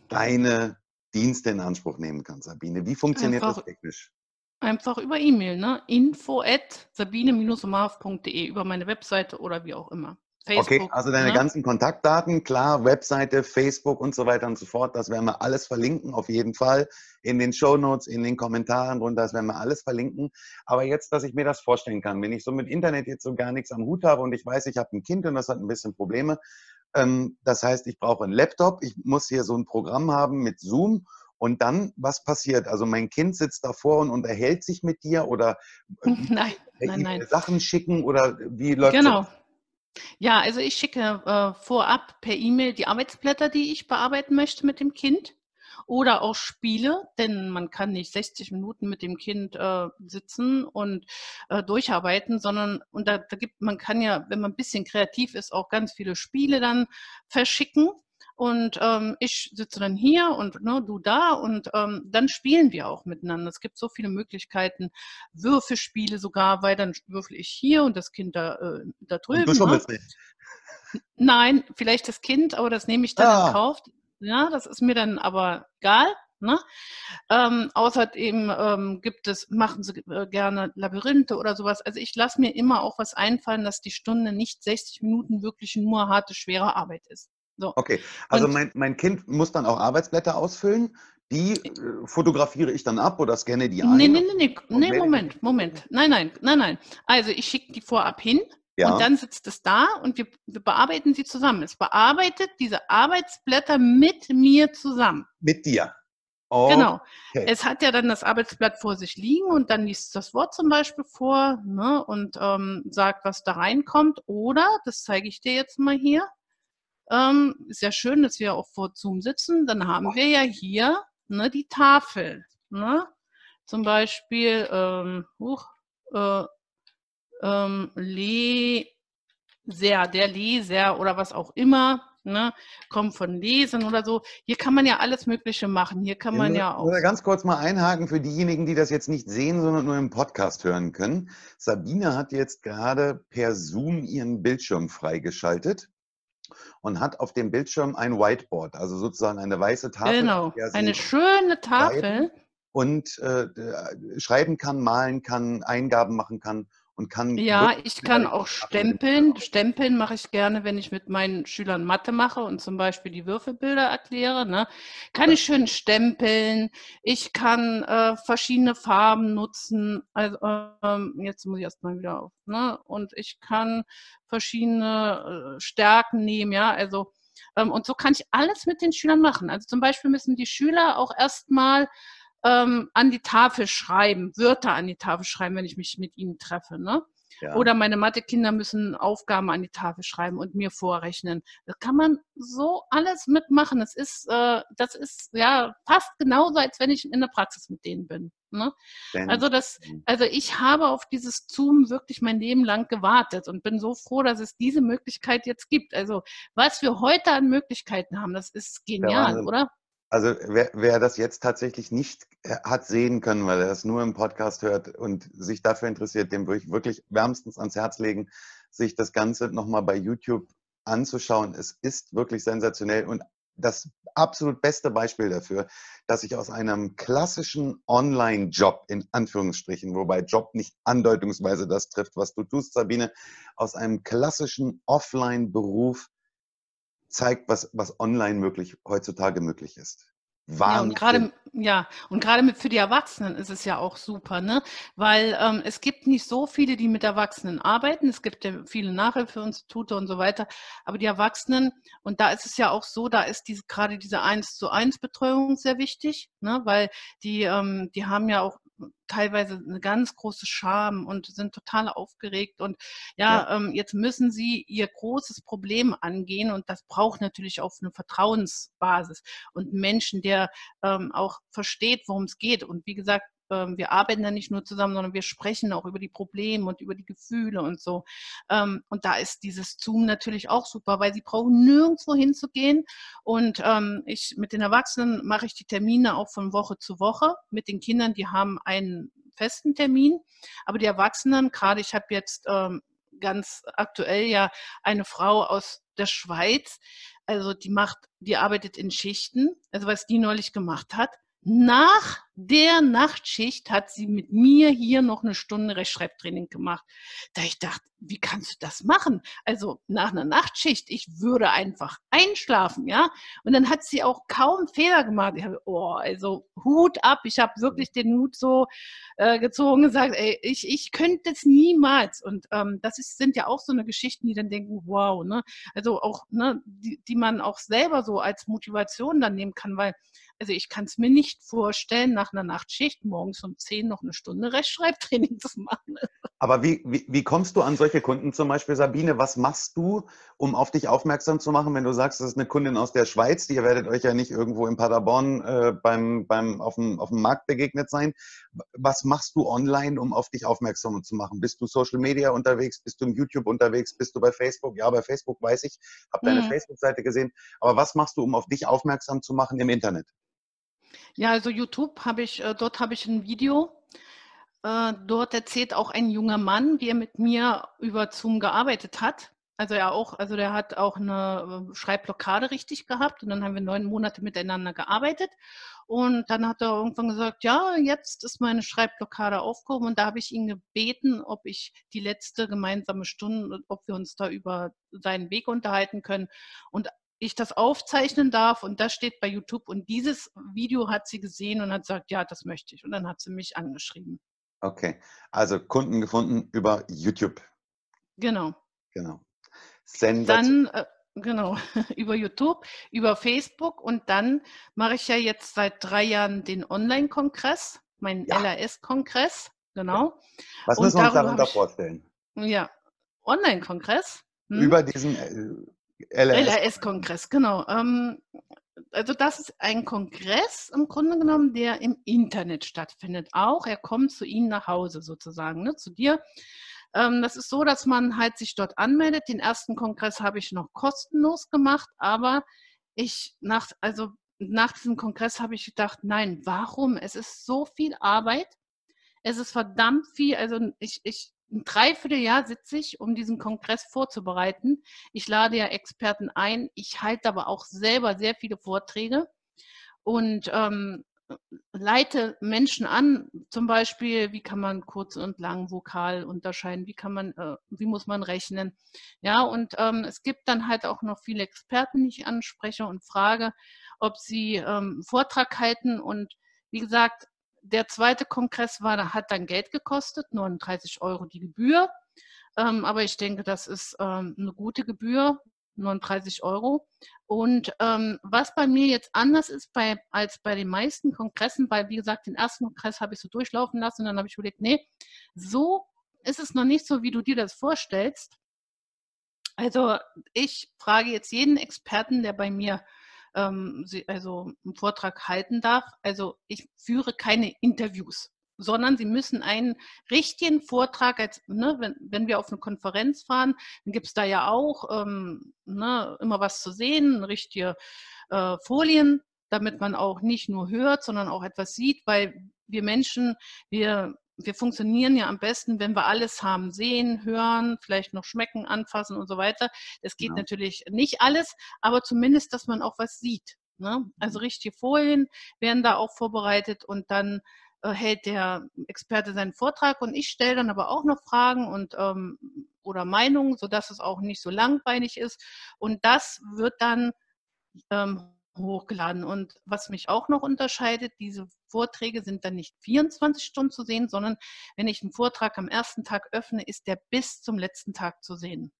deine Dienste in Anspruch nehmen kann, Sabine. Wie funktioniert einfach, das technisch? Einfach über E-Mail, ne? Info at sabine-omarv.de über meine Webseite oder wie auch immer. Facebook, okay, also deine ne? ganzen Kontaktdaten, klar, Webseite, Facebook und so weiter und so fort, das werden wir alles verlinken, auf jeden Fall. In den Show Notes, in den Kommentaren drunter, das werden wir alles verlinken. Aber jetzt, dass ich mir das vorstellen kann, wenn ich so mit Internet jetzt so gar nichts am Hut habe und ich weiß, ich habe ein Kind und das hat ein bisschen Probleme, das heißt, ich brauche einen Laptop, ich muss hier so ein Programm haben mit Zoom und dann, was passiert? Also mein Kind sitzt davor und unterhält sich mit dir oder nein, nein, nein. Sachen schicken oder wie läuft genau. das? Ja, also ich schicke äh, vorab per E-Mail die Arbeitsblätter, die ich bearbeiten möchte mit dem Kind oder auch Spiele, denn man kann nicht 60 Minuten mit dem Kind äh, sitzen und äh, durcharbeiten, sondern und da, da gibt man kann ja, wenn man ein bisschen kreativ ist, auch ganz viele Spiele dann verschicken. Und ähm, ich sitze dann hier und ne, du da und ähm, dann spielen wir auch miteinander. Es gibt so viele Möglichkeiten, Würfelspiele sogar, weil dann würfel ich hier und das Kind da, äh, da drüben. Und du ne? nicht. Nein, vielleicht das Kind, aber das nehme ich dann ah. in Kauf. Ja, das ist mir dann aber egal. Ne? Ähm, außerdem ähm, gibt es, machen sie äh, gerne Labyrinthe oder sowas. Also ich lasse mir immer auch was einfallen, dass die Stunde nicht 60 Minuten wirklich nur harte, schwere Arbeit ist. So. Okay, also mein, mein Kind muss dann auch Arbeitsblätter ausfüllen. Die äh, fotografiere ich dann ab oder scanne die ein? Nee, nee, nee, nee, nee Moment, Moment. Nein, nein, nein, nein. Also ich schicke die vorab hin ja. Und dann sitzt es da und wir, wir, bearbeiten sie zusammen. Es bearbeitet diese Arbeitsblätter mit mir zusammen. Mit dir. Oh, genau. Okay. Es hat ja dann das Arbeitsblatt vor sich liegen und dann liest das Wort zum Beispiel vor ne, und ähm, sagt, was da reinkommt. Oder, das zeige ich dir jetzt mal hier, ähm, ist ja schön, dass wir auch vor Zoom sitzen. Dann haben wir ja hier ne, die Tafel. Ne? Zum Beispiel, ähm, huch, äh, ähm, Leser, der Leser oder was auch immer, ne, kommt von Lesen oder so. Hier kann man ja alles Mögliche machen. Hier kann man ja, ja auch. Ganz kurz mal einhaken für diejenigen, die das jetzt nicht sehen, sondern nur im Podcast hören können. Sabine hat jetzt gerade per Zoom ihren Bildschirm freigeschaltet und hat auf dem Bildschirm ein Whiteboard, also sozusagen eine weiße Tafel. Genau, eine schöne Tafel. Und äh, schreiben kann, malen kann, Eingaben machen kann und kann. Ja, ich kann auch stempeln. Stempeln mache ich gerne, wenn ich mit meinen Schülern Mathe mache und zum Beispiel die Würfelbilder erkläre. Ne? Kann ich schön stempeln. Ich kann äh, verschiedene Farben nutzen. Also ähm, jetzt muss ich erstmal wieder auf. Ne? Und ich kann verschiedene äh, Stärken nehmen. Ja, also ähm, und so kann ich alles mit den Schülern machen. Also zum Beispiel müssen die Schüler auch erstmal ähm, an die Tafel schreiben, Wörter an die Tafel schreiben, wenn ich mich mit ihnen treffe. Ne? Ja. Oder meine Mathe-Kinder müssen Aufgaben an die Tafel schreiben und mir vorrechnen. Das kann man so alles mitmachen. Das ist, äh, das ist ja fast genauso, als wenn ich in der Praxis mit denen bin. Ne? Also das, also ich habe auf dieses Zoom wirklich mein Leben lang gewartet und bin so froh, dass es diese Möglichkeit jetzt gibt. Also was wir heute an Möglichkeiten haben, das ist genial, oder? Also wer, wer das jetzt tatsächlich nicht äh, hat sehen können, weil er das nur im Podcast hört und sich dafür interessiert, dem würde ich wirklich wärmstens ans Herz legen, sich das Ganze nochmal bei YouTube anzuschauen. Es ist wirklich sensationell und das absolut beste Beispiel dafür, dass ich aus einem klassischen Online-Job in Anführungsstrichen, wobei Job nicht andeutungsweise das trifft, was du tust, Sabine, aus einem klassischen Offline-Beruf zeigt, was, was online möglich, heutzutage möglich ist. Ja, und gerade ja, und gerade für die Erwachsenen ist es ja auch super, ne? Weil ähm, es gibt nicht so viele, die mit Erwachsenen arbeiten. Es gibt ja viele Nachhilfeinstitute und so weiter. Aber die Erwachsenen, und da ist es ja auch so, da ist diese, gerade diese Eins zu eins Betreuung sehr wichtig, ne? Weil die, ähm, die haben ja auch teilweise eine ganz große Scham und sind total aufgeregt. Und ja, ja. Ähm, jetzt müssen sie ihr großes Problem angehen und das braucht natürlich auch eine Vertrauensbasis und Menschen, der ähm, auch versteht, worum es geht. Und wie gesagt, ähm, wir arbeiten da nicht nur zusammen, sondern wir sprechen auch über die Probleme und über die Gefühle und so. Ähm, und da ist dieses Zoom natürlich auch super, weil sie brauchen nirgendwo hinzugehen. Und ähm, ich mit den Erwachsenen mache ich die Termine auch von Woche zu Woche. Mit den Kindern, die haben einen festen Termin. Aber die Erwachsenen, gerade ich habe jetzt ganz aktuell ja eine Frau aus der Schweiz, also die macht, die arbeitet in Schichten. Also was die neulich gemacht hat, nach der Nachtschicht hat sie mit mir hier noch eine Stunde Rechtschreibtraining gemacht. Da ich dachte, wie kannst du das machen? Also nach einer Nachtschicht, ich würde einfach einschlafen, ja. Und dann hat sie auch kaum Fehler gemacht. Ich habe, oh, also Hut ab. Ich habe wirklich den Hut so äh, gezogen und gesagt, ey, ich, ich könnte es niemals. Und ähm, das ist, sind ja auch so eine Geschichten, die dann denken, wow, ne? Also auch, ne, die, die man auch selber so als Motivation dann nehmen kann, weil also ich kann es mir nicht vorstellen, nach einer Nachtschicht morgens um 10 noch eine Stunde Rechtschreibtraining zu machen. Aber wie, wie, wie kommst du an solche Kunden zum Beispiel, Sabine? Was machst du, um auf dich aufmerksam zu machen, wenn du sagst, das ist eine Kundin aus der Schweiz, die ihr werdet euch ja nicht irgendwo in Paderborn äh, beim, beim, auf, dem, auf dem Markt begegnet sein. Was machst du online, um auf dich aufmerksam zu machen? Bist du Social Media unterwegs? Bist du im YouTube unterwegs? Bist du bei Facebook? Ja, bei Facebook weiß ich, habe deine mhm. Facebook-Seite gesehen. Aber was machst du, um auf dich aufmerksam zu machen im Internet? Ja, also YouTube habe ich, äh, dort habe ich ein Video. Äh, dort erzählt auch ein junger Mann, wie er mit mir über Zoom gearbeitet hat. Also er auch, also der hat auch eine äh, Schreibblockade richtig gehabt und dann haben wir neun Monate miteinander gearbeitet. Und dann hat er irgendwann gesagt, ja, jetzt ist meine Schreibblockade aufgehoben und da habe ich ihn gebeten, ob ich die letzte gemeinsame Stunde, ob wir uns da über seinen Weg unterhalten können. Und ich das aufzeichnen darf und das steht bei YouTube und dieses Video hat sie gesehen und hat gesagt, ja, das möchte ich und dann hat sie mich angeschrieben. Okay, also Kunden gefunden über YouTube. Genau. Genau. Dann äh, genau über YouTube, über Facebook und dann mache ich ja jetzt seit drei Jahren den Online-Kongress, meinen ja. LRS-Kongress, genau. Was müssen wir uns darunter vorstellen? Ja, Online-Kongress. Hm? Über diesen äh, LRS-Kongress, genau. Ähm, also das ist ein Kongress im Grunde genommen, der im Internet stattfindet. Auch er kommt zu Ihnen nach Hause sozusagen, ne, zu dir. Ähm, das ist so, dass man halt sich dort anmeldet. Den ersten Kongress habe ich noch kostenlos gemacht, aber ich nach, also nach diesem Kongress habe ich gedacht, nein, warum? Es ist so viel Arbeit. Es ist verdammt viel. Also ich, ich ein Dreivierteljahr sitze ich, um diesen Kongress vorzubereiten. Ich lade ja Experten ein. Ich halte aber auch selber sehr viele Vorträge. Und ähm, leite Menschen an, zum Beispiel, wie kann man kurz und lang vokal unterscheiden, wie kann man, äh, wie muss man rechnen. Ja, und ähm, es gibt dann halt auch noch viele Experten, die ich anspreche und frage, ob sie ähm, Vortrag halten. Und wie gesagt, der zweite Kongress war, hat dann Geld gekostet, 39 Euro die Gebühr. Ähm, aber ich denke, das ist ähm, eine gute Gebühr, 39 Euro. Und ähm, was bei mir jetzt anders ist bei, als bei den meisten Kongressen, weil wie gesagt, den ersten Kongress habe ich so durchlaufen lassen und dann habe ich überlegt, nee, so ist es noch nicht so, wie du dir das vorstellst. Also ich frage jetzt jeden Experten, der bei mir ähm, also einen Vortrag halten darf. Also ich führe keine Interviews sondern sie müssen einen richtigen Vortrag, als, ne, wenn, wenn wir auf eine Konferenz fahren, dann gibt es da ja auch ähm, ne, immer was zu sehen, richtige äh, Folien, damit man auch nicht nur hört, sondern auch etwas sieht, weil wir Menschen, wir, wir funktionieren ja am besten, wenn wir alles haben, sehen, hören, vielleicht noch schmecken, anfassen und so weiter. Das geht ja. natürlich nicht alles, aber zumindest, dass man auch was sieht. Ne? Also mhm. richtige Folien werden da auch vorbereitet und dann äh, hält der Experte seinen Vortrag und ich stelle dann aber auch noch Fragen und ähm, oder Meinungen, sodass es auch nicht so langweilig ist. Und das wird dann ähm, hochgeladen. Und was mich auch noch unterscheidet, diese Vorträge sind dann nicht 24 Stunden zu sehen, sondern wenn ich einen Vortrag am ersten Tag öffne, ist der bis zum letzten Tag zu sehen.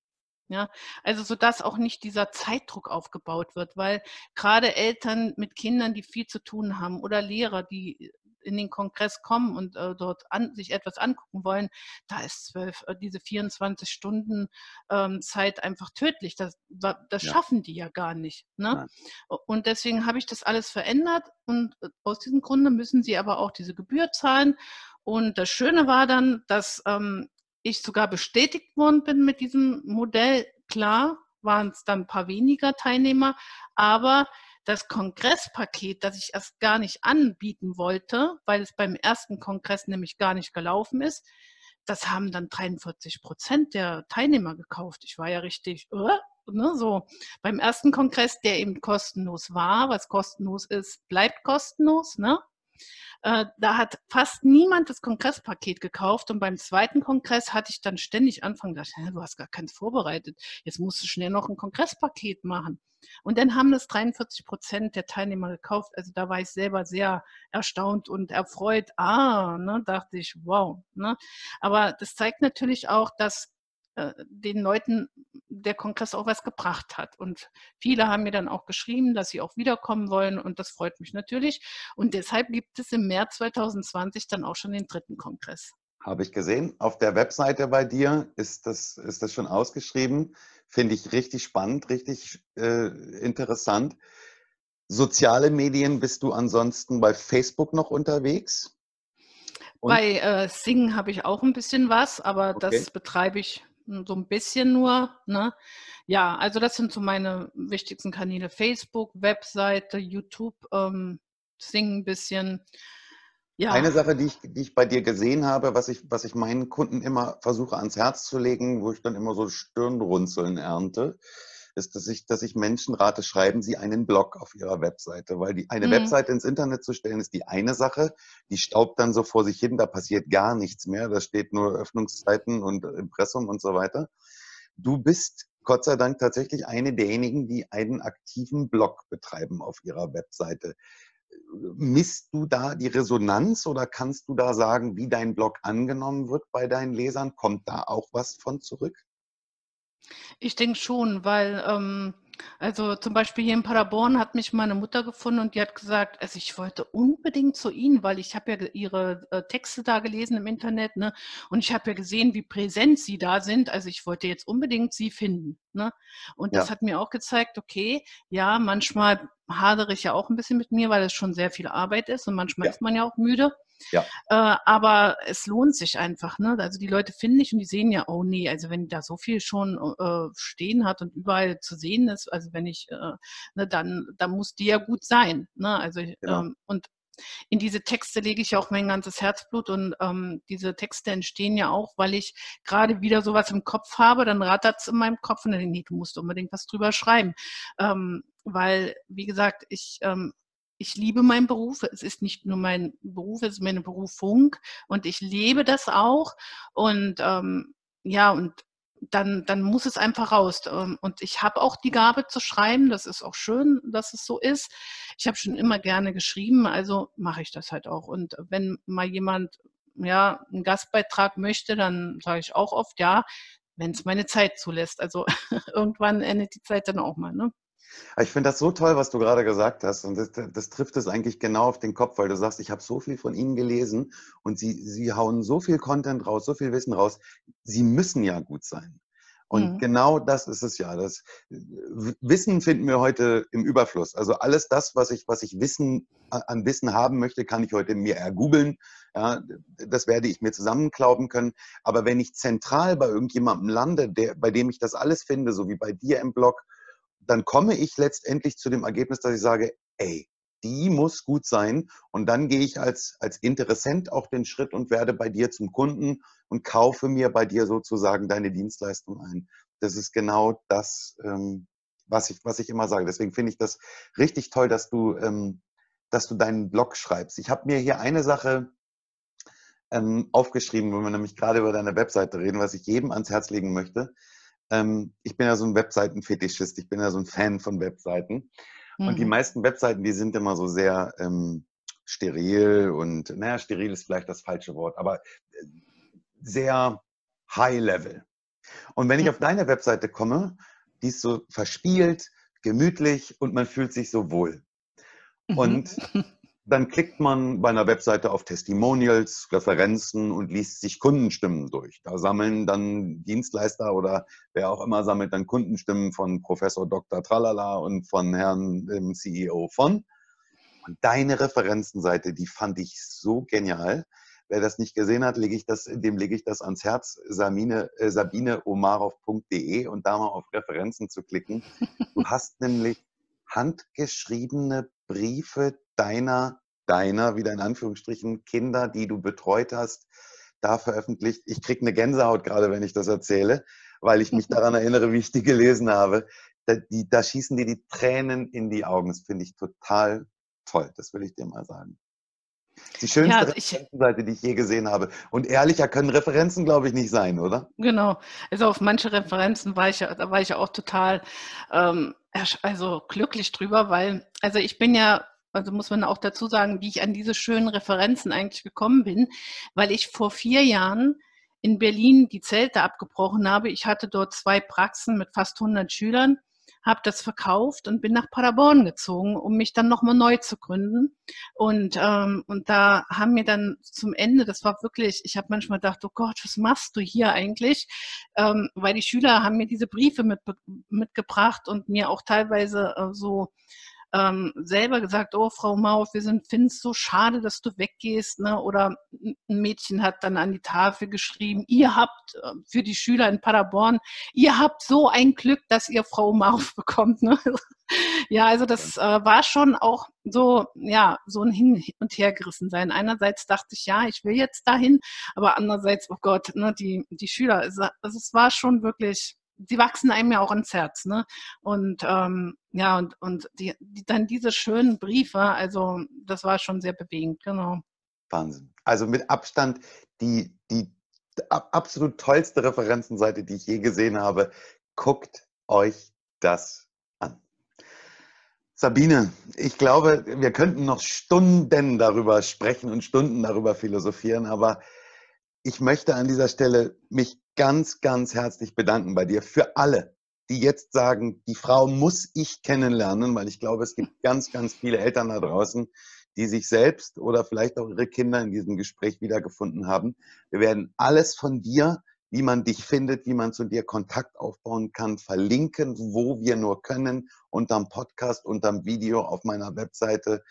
Ja, also so dass auch nicht dieser Zeitdruck aufgebaut wird, weil gerade Eltern mit Kindern, die viel zu tun haben oder Lehrer, die in den Kongress kommen und äh, dort an, sich etwas angucken wollen, da ist zwölf, äh, diese 24 Stunden ähm, Zeit einfach tödlich. Das, das ja. schaffen die ja gar nicht. Ne? Und deswegen habe ich das alles verändert und äh, aus diesem Grunde müssen sie aber auch diese Gebühr zahlen. Und das Schöne war dann, dass ähm, ich sogar bestätigt worden bin mit diesem Modell. Klar waren es dann ein paar weniger Teilnehmer, aber das Kongresspaket, das ich erst gar nicht anbieten wollte, weil es beim ersten Kongress nämlich gar nicht gelaufen ist, das haben dann 43 Prozent der Teilnehmer gekauft. Ich war ja richtig, uh, ne, so beim ersten Kongress, der eben kostenlos war, was kostenlos ist, bleibt kostenlos, ne? Äh, da hat fast niemand das Kongresspaket gekauft und beim zweiten Kongress hatte ich dann ständig anfangen, gedacht, du hast gar keins vorbereitet, jetzt musst du schnell noch ein Kongresspaket machen. Und dann haben das 43 Prozent der Teilnehmer gekauft. Also da war ich selber sehr erstaunt und erfreut. Ah, ne, dachte ich, wow. Ne? Aber das zeigt natürlich auch, dass äh, den Leuten der Kongress auch was gebracht hat. Und viele haben mir dann auch geschrieben, dass sie auch wiederkommen wollen und das freut mich natürlich. Und deshalb gibt es im März 2020 dann auch schon den dritten Kongress. Habe ich gesehen. Auf der Webseite bei dir ist das, ist das schon ausgeschrieben. Finde ich richtig spannend, richtig äh, interessant. Soziale Medien, bist du ansonsten bei Facebook noch unterwegs? Und? Bei äh, Sing habe ich auch ein bisschen was, aber okay. das betreibe ich so ein bisschen nur. Ne? Ja, also das sind so meine wichtigsten Kanäle. Facebook, Webseite, YouTube, ähm, Sing ein bisschen. Ja. Eine Sache, die ich, die ich bei dir gesehen habe, was ich, was ich meinen Kunden immer versuche ans Herz zu legen, wo ich dann immer so Stirnrunzeln ernte, ist, dass ich, dass ich Menschen rate, schreiben sie einen Blog auf ihrer Webseite. Weil die, eine mhm. Webseite ins Internet zu stellen, ist die eine Sache. Die staubt dann so vor sich hin, da passiert gar nichts mehr. Da steht nur Öffnungszeiten und Impressum und so weiter. Du bist Gott sei Dank tatsächlich eine derjenigen, die einen aktiven Blog betreiben auf ihrer Webseite. Misst du da die Resonanz oder kannst du da sagen, wie dein Blog angenommen wird bei deinen Lesern? Kommt da auch was von zurück? Ich denke schon, weil, ähm, also zum Beispiel hier in Paderborn hat mich meine Mutter gefunden und die hat gesagt, also ich wollte unbedingt zu Ihnen, weil ich habe ja ihre äh, Texte da gelesen im Internet, ne? Und ich habe ja gesehen, wie präsent Sie da sind. Also ich wollte jetzt unbedingt Sie finden. Ne? Und das hat mir auch gezeigt, okay, ja, manchmal hadere ich ja auch ein bisschen mit mir, weil es schon sehr viel Arbeit ist und manchmal ja. ist man ja auch müde. Ja. Äh, aber es lohnt sich einfach. Ne? Also die Leute finden nicht und die sehen ja, oh nee, also wenn da so viel schon äh, stehen hat und überall zu sehen ist, also wenn ich, äh, ne, dann, dann muss die ja gut sein. Ne? Also genau. ähm, und in diese Texte lege ich ja auch mein ganzes Herzblut und ähm, diese Texte entstehen ja auch, weil ich gerade wieder sowas im Kopf habe, dann rattert es in meinem Kopf und dann denke ich, nee, du musst unbedingt was drüber schreiben. Ähm, weil, wie gesagt, ich ähm, ich liebe meinen Beruf. Es ist nicht nur mein Beruf, es ist meine Berufung und ich lebe das auch. Und ähm, ja, und dann, dann muss es einfach raus. Ähm, und ich habe auch die Gabe zu schreiben. Das ist auch schön, dass es so ist. Ich habe schon immer gerne geschrieben, also mache ich das halt auch. Und wenn mal jemand ja, einen Gastbeitrag möchte, dann sage ich auch oft ja, wenn es meine Zeit zulässt. Also irgendwann endet die Zeit dann auch mal. Ne? Ich finde das so toll, was du gerade gesagt hast. Und das, das, trifft es eigentlich genau auf den Kopf, weil du sagst, ich habe so viel von Ihnen gelesen und Sie, Sie hauen so viel Content raus, so viel Wissen raus. Sie müssen ja gut sein. Und mhm. genau das ist es ja. Das Wissen finden wir heute im Überfluss. Also alles das, was ich, was ich Wissen an Wissen haben möchte, kann ich heute mir ergoogeln. Ja, das werde ich mir zusammenklauben können. Aber wenn ich zentral bei irgendjemandem lande, der, bei dem ich das alles finde, so wie bei dir im Blog, dann komme ich letztendlich zu dem Ergebnis, dass ich sage, ey, die muss gut sein. Und dann gehe ich als, als Interessent auch den Schritt und werde bei dir zum Kunden und kaufe mir bei dir sozusagen deine Dienstleistung ein. Das ist genau das, ähm, was, ich, was ich immer sage. Deswegen finde ich das richtig toll, dass du, ähm, dass du deinen Blog schreibst. Ich habe mir hier eine Sache ähm, aufgeschrieben, wenn wir nämlich gerade über deine Webseite reden, was ich jedem ans Herz legen möchte ähm, ich bin ja so ein Webseitenfetischist, ich bin ja so ein Fan von Webseiten. Mhm. Und die mhm. meisten Webseiten, die sind immer so sehr ähm, steril und, naja, steril ist vielleicht das falsche Wort, aber äh, sehr high level. Und wenn ich auf deine Webseite komme, die ist so verspielt, gemütlich und man fühlt sich so wohl. Mhm. Und Dann klickt man bei einer Webseite auf Testimonials, Referenzen und liest sich Kundenstimmen durch. Da sammeln dann Dienstleister oder wer auch immer sammelt dann Kundenstimmen von Professor Dr. Tralala und von Herrn dem CEO von. Und deine Referenzenseite, die fand ich so genial. Wer das nicht gesehen hat, lege ich das, dem lege ich das ans Herz, Sabine, äh, sabineomarov.de und da mal auf Referenzen zu klicken. Du hast nämlich handgeschriebene Briefe deiner, deiner, wieder in Anführungsstrichen, Kinder, die du betreut hast, da veröffentlicht. Ich kriege eine Gänsehaut gerade, wenn ich das erzähle, weil ich mich daran erinnere, wie ich die gelesen habe. Da, die, da schießen dir die Tränen in die Augen. Das finde ich total toll. Das will ich dir mal sagen. Die schönste ja, also Referenzenseite, die ich je gesehen habe. Und ehrlicher können Referenzen, glaube ich, nicht sein, oder? Genau. Also auf manche Referenzen war ich da war ich auch total ähm, also glücklich drüber, weil, also ich bin ja also muss man auch dazu sagen, wie ich an diese schönen Referenzen eigentlich gekommen bin, weil ich vor vier Jahren in Berlin die Zelte abgebrochen habe. Ich hatte dort zwei Praxen mit fast 100 Schülern, habe das verkauft und bin nach Paderborn gezogen, um mich dann nochmal neu zu gründen. Und, ähm, und da haben mir dann zum Ende, das war wirklich, ich habe manchmal gedacht, oh Gott, was machst du hier eigentlich? Ähm, weil die Schüler haben mir diese Briefe mit, mitgebracht und mir auch teilweise äh, so ähm, selber gesagt, oh Frau Mauf, wir sind finden es so schade, dass du weggehst. Ne? Oder ein Mädchen hat dann an die Tafel geschrieben, ihr habt äh, für die Schüler in Paderborn, ihr habt so ein Glück, dass ihr Frau Mauf bekommt. Ne? ja, also das äh, war schon auch so, ja, so ein Hin und Hergerissen sein. Einerseits dachte ich, ja, ich will jetzt dahin, aber andererseits, oh Gott, ne, die, die Schüler, also, also es war schon wirklich die wachsen einem ja auch ins Herz, ne? Und ähm, ja, und, und die, die, dann diese schönen Briefe, also das war schon sehr bewegend, genau. Wahnsinn. Also mit Abstand die, die absolut tollste Referenzenseite, die ich je gesehen habe. Guckt euch das an. Sabine, ich glaube, wir könnten noch Stunden darüber sprechen und Stunden darüber philosophieren, aber ich möchte an dieser Stelle mich ganz, ganz herzlich bedanken bei dir für alle, die jetzt sagen, die Frau muss ich kennenlernen, weil ich glaube, es gibt ganz, ganz viele Eltern da draußen, die sich selbst oder vielleicht auch ihre Kinder in diesem Gespräch wiedergefunden haben. Wir werden alles von dir, wie man dich findet, wie man zu dir Kontakt aufbauen kann, verlinken, wo wir nur können, unterm Podcast, unterm Video auf meiner Webseite.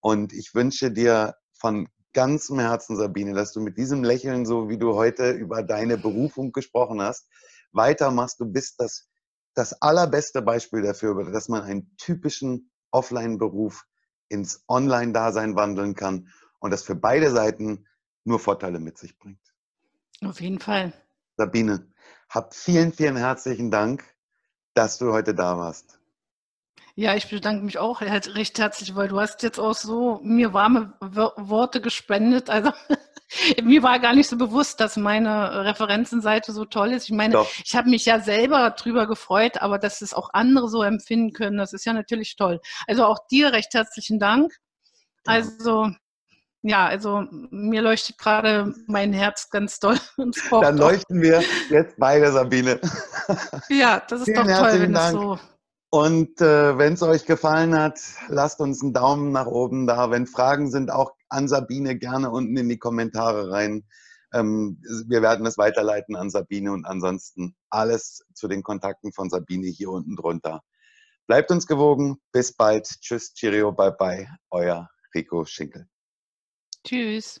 Und ich wünsche dir von ganzem Herzen, Sabine, dass du mit diesem Lächeln, so wie du heute über deine Berufung gesprochen hast, weitermachst. Du bist das, das allerbeste Beispiel dafür, dass man einen typischen Offline-Beruf ins Online-Dasein wandeln kann und das für beide Seiten nur Vorteile mit sich bringt. Auf jeden Fall. Sabine, hab vielen, vielen herzlichen Dank, dass du heute da warst. Ja, ich bedanke mich auch recht herzlich, weil du hast jetzt auch so mir warme Worte gespendet. Also mir war gar nicht so bewusst, dass meine Referenzenseite so toll ist. Ich meine, Doch. ich habe mich ja selber drüber gefreut, aber dass es auch andere so empfinden können, das ist ja natürlich toll. Also auch dir recht herzlichen Dank. Also ja, also mir leuchtet gerade mein Herz ganz doll Dann leuchten wir jetzt beide, Sabine. Ja, das ist Vielen doch toll, wenn Dank. es so und äh, wenn es euch gefallen hat, lasst uns einen Daumen nach oben da. Wenn Fragen sind, auch an Sabine gerne unten in die Kommentare rein. Ähm, wir werden es weiterleiten an Sabine und ansonsten alles zu den Kontakten von Sabine hier unten drunter. Bleibt uns gewogen. Bis bald. Tschüss, Cheerio, bye bye. Euer Rico Schinkel. Tschüss.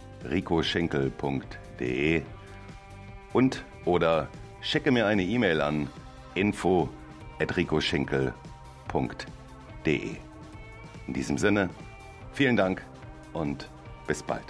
ricoschinkel.de und oder schicke mir eine E-Mail an info@ricoschinkel.de. In diesem Sinne, vielen Dank und bis bald.